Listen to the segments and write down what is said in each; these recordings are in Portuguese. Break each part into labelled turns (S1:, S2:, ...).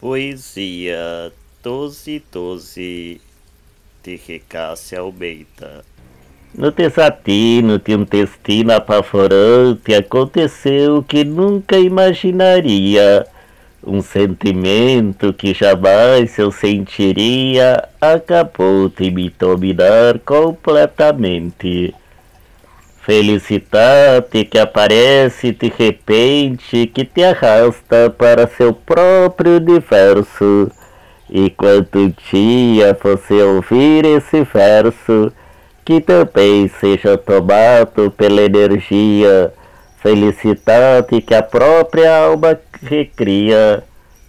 S1: Poesia 1212 de Recácia Almeida
S2: No desatino de um destino apavorante aconteceu o que nunca imaginaria. Um sentimento que jamais eu sentiria acabou de me dominar completamente. Felicidade que aparece de repente, que te arrasta para seu próprio universo. E quando um dia você ouvir esse verso, que também seja tomado pela energia, felicidade que a própria alma recria,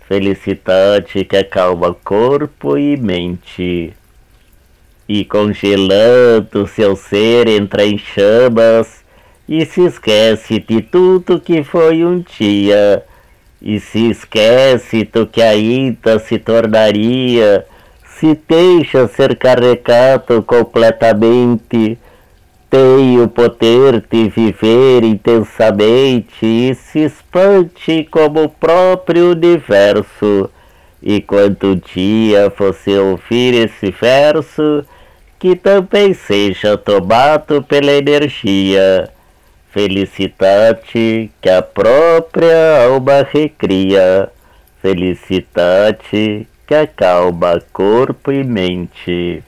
S2: felicidade que acalma corpo e mente e congelando seu ser entra em chamas e se esquece de tudo que foi um dia e se esquece do que ainda se tornaria se deixa ser carregado completamente tem o poder de viver intensamente e se expande como o próprio universo. E quando um dia você ouvir esse verso, que também seja tomado pela energia, felicidade que a própria alma recria, felicidade que acalma corpo e mente.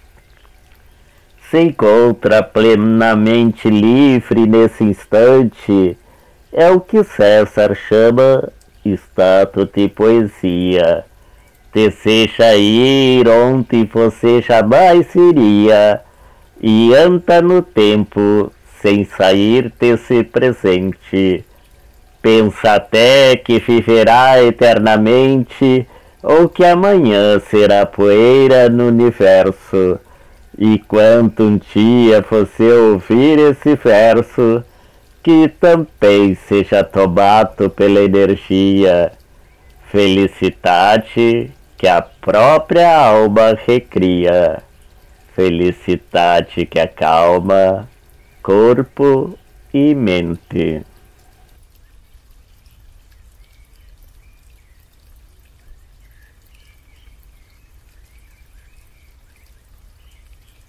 S2: Se encontra plenamente livre nesse instante, é o que César chama estado de poesia deseja ir onde você jamais iria e anda no tempo sem sair desse presente. Pensa até que viverá eternamente ou que amanhã será poeira no universo. E quando um dia você ouvir esse verso, que também seja tomado pela energia, felicidade que a própria alma recria, felicidade que acalma corpo e mente.